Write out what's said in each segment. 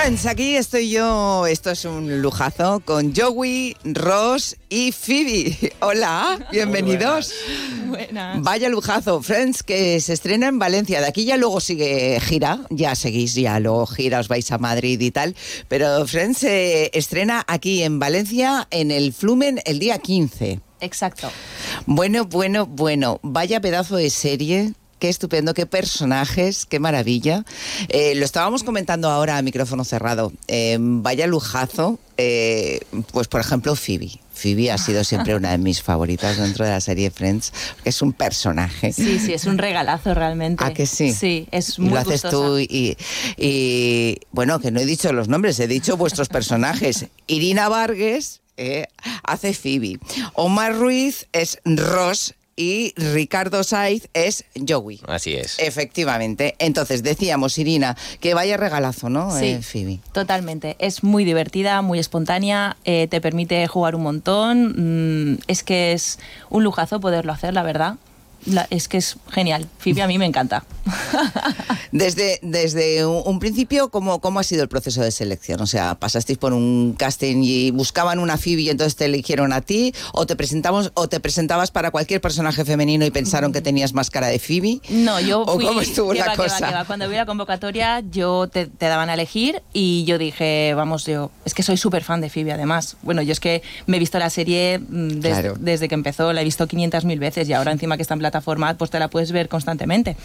Friends, aquí estoy yo, esto es un lujazo, con Joey, Ross y Phoebe. Hola, bienvenidos. Buenas. Vaya lujazo, Friends, que se estrena en Valencia. De aquí ya luego sigue gira, ya seguís, ya luego gira, os vais a Madrid y tal. Pero Friends se estrena aquí en Valencia, en el Flumen, el día 15. Exacto. Bueno, bueno, bueno, vaya pedazo de serie. Qué estupendo, qué personajes, qué maravilla. Eh, lo estábamos comentando ahora a micrófono cerrado. Eh, vaya lujazo. eh, pues, por ejemplo, Phoebe. Phoebe ha sido siempre una de mis favoritas dentro de la serie Friends, porque es un personaje. Sí, sí, es un regalazo realmente. ¿A que sí? Sí, es Y muy lo haces gustosa. tú y, y, bueno, que no he dicho los nombres, he dicho vuestros personajes. Irina Vargas eh, hace Phoebe, Omar Ruiz es Ross y Ricardo Saiz es Joey. Así es. Efectivamente. Entonces, decíamos, Irina, que vaya regalazo, ¿no? Sí, Eh, Phoebe. totalmente. Es muy divertida, muy espontánea, eh, te permite jugar un montón. mm, es que es un lujazo poderlo hacer, la verdad. La- es que es genial. Phoebe a mí me encanta. Desde, desde un, principio, ¿cómo, ¿cómo ha sido el proceso de selección? O sea, ¿pasasteis por un casting y buscaban una Phoebe y entonces te eligieron a ti? ¿O te, presentamos, o te presentabas para cualquier personaje femenino y pensaron que tenías más cara de Phoebe? No, yo ¿O fui... cómo estuvo la va, que va, cosa? que va. Cuando vi la convocatoria, yo te, te daban a elegir y yo dije, vamos, yo... Es que soy súper fan de Phoebe, además. Bueno, yo es que me he visto la serie mm, des- Claro. desde que empezó, la he visto 500.000 veces y ahora encima que está en plataforma, pues te la puedes ver constantemente.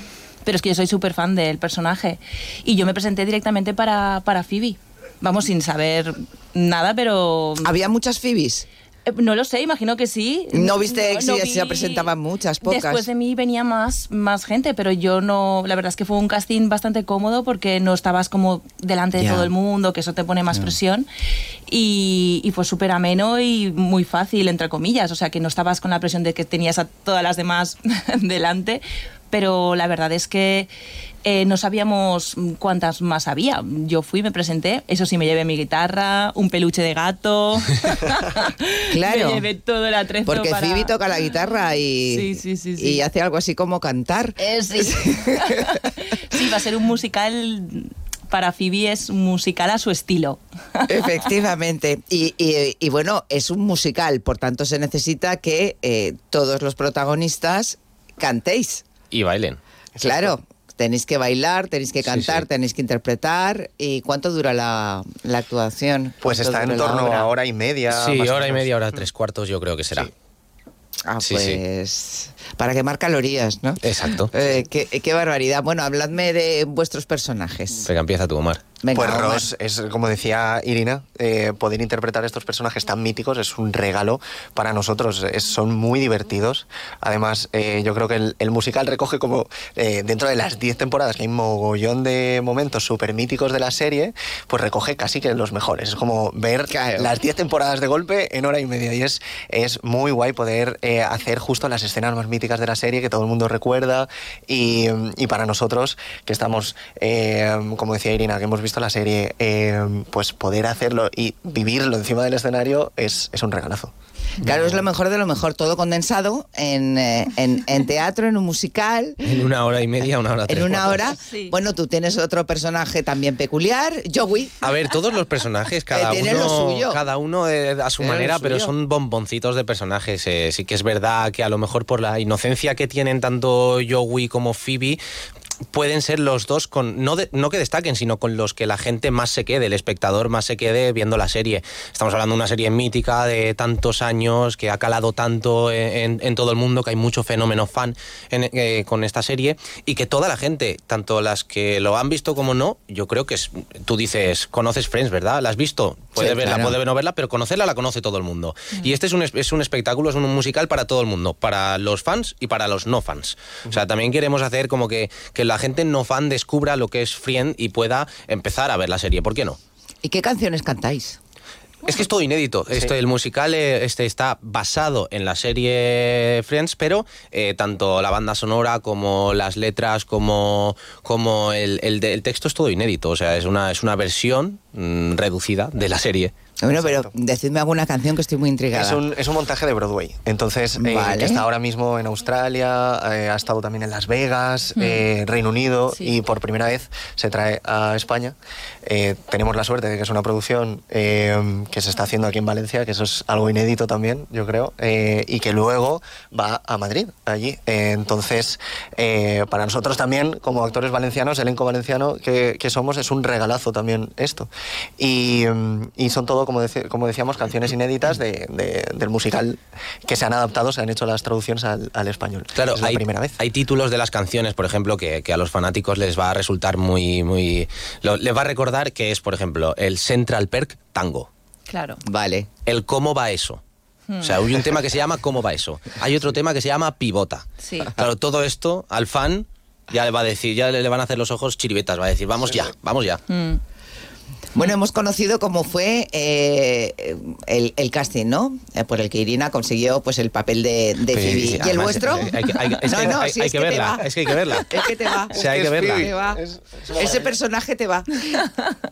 Pero es que yo soy súper fan del personaje. Y yo me presenté directamente para, para Phoebe. Vamos, sin saber nada, pero... ¿Había muchas Phoebes? Eh, No lo sé, imagino que sí. ¿No viste si vi- se presentaban muchas, pocas? Después de mí venía más, más gente, pero yo no. La verdad es que fue un casting bastante cómodo porque no estabas como delante de todo el mundo, que eso te pone más presión. Y, y fue súper ameno y muy fácil, entre comillas. O sea, que no estabas con la presión de que tenías a todas las demás delante. Pero la verdad es que eh, no sabíamos cuántas más había. Yo fui, me presenté, eso sí, me llevé mi guitarra, un peluche de gato. Claro. me llevé todo el atrezo Porque para... Phoebe toca la guitarra y, Sí, sí, sí, sí. y hace algo así como cantar. Eh, sí. sí, va a ser un musical... Para Phoebe es musical a su estilo. Efectivamente. Y, y- y bueno, es un musical, por tanto se necesita que eh, todos los protagonistas cantéis. Y bailen. Claro, tenéis que bailar, tenéis que Sí, cantar, sí. tenéis que interpretar. ¿Y cuánto dura la, la actuación? Pues ¿Cuánto está en torno obra? a hora y media. Sí, hora y media, hora tres cuartos, yo creo que será. Ah, Sí, sí. pues para quemar calorías, ¿no? Exacto. Eh, qué, qué barbaridad. Bueno, habladme de vuestros personajes. Venga, empieza tú, Omar. Venga, pues. Ross es, como decía Irina, eh, poder interpretar estos personajes tan míticos es un regalo para nosotros. Es- son muy divertidos. Además, eh, yo creo que el, el musical recoge como eh, dentro de las 10 temporadas, que hay un mogollón de momentos súper míticos de la serie, pues recoge casi que los mejores. Es como ver Claro. las 10 temporadas de golpe en hora y media. Y es, es muy guay poder eh, hacer justo las escenas más míticas de la serie que todo el mundo recuerda. Y, y para nosotros, que estamos, eh, como decía Irina, que hemos visto la serie, eh, pues poder hacerlo y vivirlo encima del escenario es, es un regalazo. Claro, es lo mejor de lo mejor, todo condensado en, eh, en- en teatro, en un musical. En una hora y media, una hora tres En una hora, Sí. bueno, tú tienes otro personaje también peculiar, Joey. A ver, todos los personajes, cada tienen lo uno, suyo. cada uno eh, a su manera, pero son bomboncitos de personajes. eh, sí que es verdad que a lo mejor por la inocencia que tienen tanto Joey como Phoebe, pueden ser los dos con no, de- no que destaquen, sino con los que la gente más se quede, el espectador más se quede viendo la serie. Estamos hablando de una serie mítica de tantos años, que ha calado tanto en, en todo el mundo, que hay mucho fenómeno fan en- eh, con esta serie, y que toda la gente, tanto las que lo han visto como no, yo creo que es, tú dices, conoces Friends, ¿verdad? ¿La has visto? Puede Sí, verla, claro. puede no verla, pero conocerla la conoce todo el mundo. Y este es un, es- un espectáculo, es un musical para todo el mundo, para los fans y para los no fans. O sea, también queremos hacer como que, que la gente no fan descubra lo que es Friend y pueda empezar a ver la serie. ¿Por qué no? ¿Y qué canciones cantáis? Es que es todo inédito. Esto, el musical eh, este está basado en la serie Friends, pero eh, tanto la banda sonora como las letras, como, como el, el texto es todo inédito. O sea, es una, es una versión mm, reducida de la serie. Bueno, pero Exacto. decidme alguna canción que estoy muy intrigada. Es un, es un montaje de Broadway. Entonces, eh, Vale. que está ahora mismo en Australia, eh, ha estado también en Las Vegas, eh, Reino Unido, Sí. y por primera vez se trae a España. Eh, tenemos la suerte de que es una producción eh, que se está haciendo aquí en Valencia, que eso es algo inédito también, yo creo, eh, y que luego va a Madrid, allí. Eh, entonces, eh, para nosotros también, como actores valencianos, elenco valenciano que, que somos, es un regalazo también esto. Y, mm, y son todo, como, deci- como decíamos, canciones inéditas de- de- del musical que se han adaptado, se han hecho las traducciones al, al español. Claro, es la hay, primera vez. hay títulos de las canciones, por ejemplo, que, que a los fanáticos les va a resultar muy, muy, lo- les va a recordar que es, por ejemplo, el Central Perk Tango, Claro. Vale. el cómo va eso. O sea, hay un tema que se llama ¿Cómo va eso? Hay otro tema que se llama Pivota. Sí. Claro, todo esto al fan ya le va a decir, ya le van a hacer los ojos chiribetas, va a decir, vamos ya, vamos ya. Mm. Bueno, hemos conocido cómo fue eh, el, el casting, ¿no? Eh, por el que Irina consiguió pues el papel de, de Phoebe. sí, ¿Y el vuestro? eh, hay que- verla, es que hay que verla. Es que te va. Hay que verla. Te va. Es- es Ese personaje te va.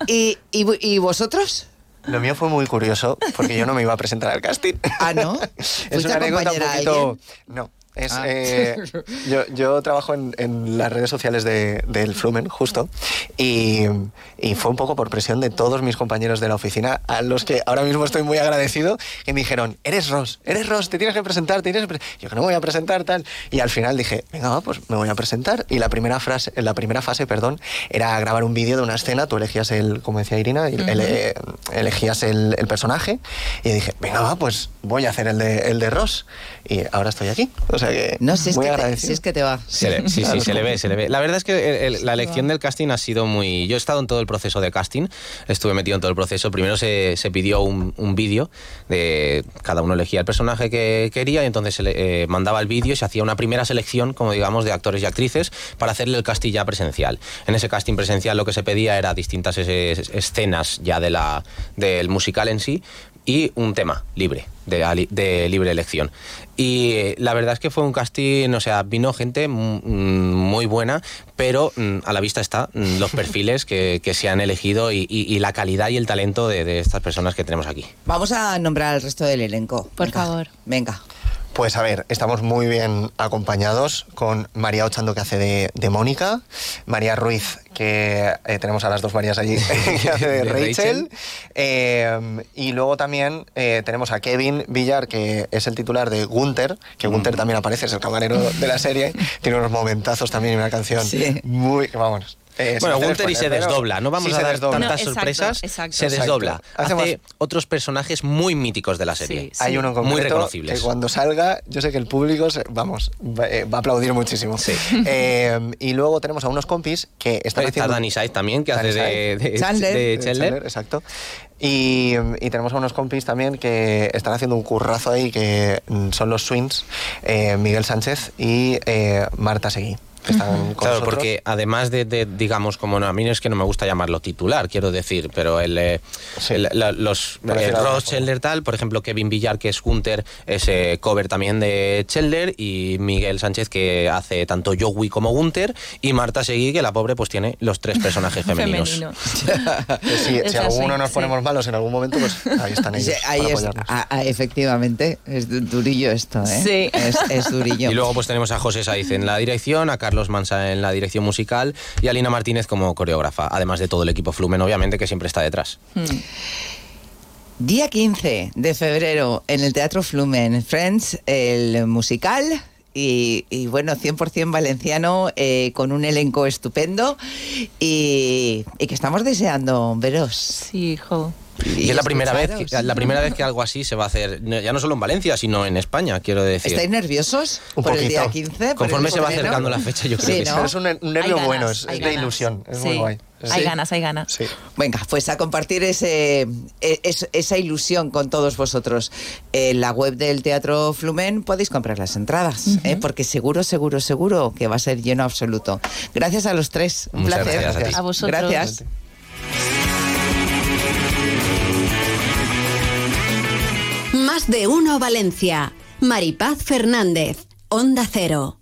¿Y, y, vo- y vosotros? Lo mío fue muy curioso porque yo no me iba a presentar al casting. Ah, ¿no? es ¿Fuiste una anécdota un poquito. No. Es, Ah. eh, yo, yo trabajo en, en las redes sociales de- del Flumen, justo, y, y fue un poco por presión de todos mis compañeros de la oficina, a los que ahora mismo estoy muy agradecido, que me dijeron, eres Ross, eres Ross, te tienes que presentar, te tienes que pre-". Yo que no me voy a presentar, tal. Y al final dije, venga, va, pues me voy a presentar. Y la primera, frase, la primera fase, perdón, era grabar un vídeo de una escena, tú elegías el, como decía Irina, eh, elegías el, el personaje, y dije, venga, va, pues voy a hacer el de, el de Ross. Y ahora estoy aquí. O sea que. No, si es, muy que te, si es que te va. Se le- sí, sí, se le ve, se le ve. La verdad es que el- el- la elección del casting ha sido muy... Yo he estado en todo el proceso de casting, estuve metido en todo el proceso. Primero se, se pidió un, un vídeo, de cada uno elegía el personaje que quería y entonces se le eh, mandaba el vídeo y se hacía una primera selección, como digamos, de actores y actrices para hacerle el casting ya presencial. En ese casting presencial lo que se pedía era distintas es- escenas ya de la, del musical en sí y un tema libre, de, libre elección. Y eh, la verdad es que fue un casting, o sea, vino gente mm, muy buena, pero mm, a la vista está mm, los perfiles que, que se han elegido y, y- y la calidad y el talento de, de estas personas que tenemos aquí. Vamos a nombrar al resto del elenco. Por Venga, favor. Venga. Pues a ver, estamos muy bien acompañados con María Ochando que hace de, de Mónica, María Ruiz, que eh, tenemos a las dos Marías allí, que hace de De Rachel, Rachel. eh, y luego también eh, tenemos a Kevin Villar, que es el titular de Gunther, que Gunther también aparece, es el camarero de la serie, tiene unos momentazos también y una canción Sí. muy, vamos. Eh, Bueno, hacer Gunther y se desdobla, no vamos sí a dar desdobla. tantas No, exacto, sorpresas, exacto. se desdobla. Exacto. Hacemos- Hace otros personajes muy míticos de la serie. Sí, Hay uno en Muy concreto reconocibles. que cuando salga, yo sé que el público, se- vamos, va, eh, va a aplaudir muchísimo. Sí. Eh, y luego tenemos a unos compis que están Está haciendo... Danny Said también, que Danny hace de, de, Chandler. de de Chandler. Chandler, exacto. Y, y tenemos a unos compis también que están haciendo un currazo ahí, que son los Swings, eh, Miguel Sánchez y eh, Marta Seguí. Que están con Claro, nosotros. porque además de, de, digamos, como no, a mí es que no me gusta llamarlo titular, quiero decir, pero el, eh, Sí. el- la- los eh, Ross forma. Chandler tal, por ejemplo, Kevin Villar, que es Gunter, es eh, cover también de Chandler, y Miguel Sánchez, que hace tanto Joey como Gunter, y Marta Seguí, que la pobre pues tiene los tres personajes femeninos. Femenino. Si, si alguno nos sí. ponemos malos en algún momento, pues ahí están ellos. Sí, ahí para es, ah, ah, efectivamente, es du- durillo esto, ¿eh? Sí. Es, es durillo. Y luego pues tenemos a José Saiz en la dirección, a Carlos Mansa en la dirección musical y a Lina Martínez como coreógrafa, además de todo el equipo Flumen, obviamente, que siempre está detrás. Mm. Día 15 de febrero en el Teatro Flumen, Friends, el musical. Y, y bueno, 100% valenciano, eh, con un elenco estupendo y, y que estamos deseando veros. Sí, hijo. Y, es la primera, vez que, la primera vez que algo así se va a hacer, ya no solo en Valencia, sino en España, quiero decir. ¿Estáis nerviosos Un por el día 15? por el Conforme se va acercando la fecha, yo creo Sí, que sí. es un, un nervio ganas, bueno, es, de ganas. ilusión, es Sí. muy guay. Hay ganas, hay ganas. Sí. Venga, pues a compartir ese, e- es- esa ilusión con todos vosotros. En la web del Teatro Flumen podéis comprar las entradas, ¿eh? porque seguro, seguro, seguro que va a ser lleno absoluto. Gracias a los tres. Un Muchas placer. gracias a ti. A vosotros. Gracias. De uno Valencia. Maripaz Fernández. Onda Cero.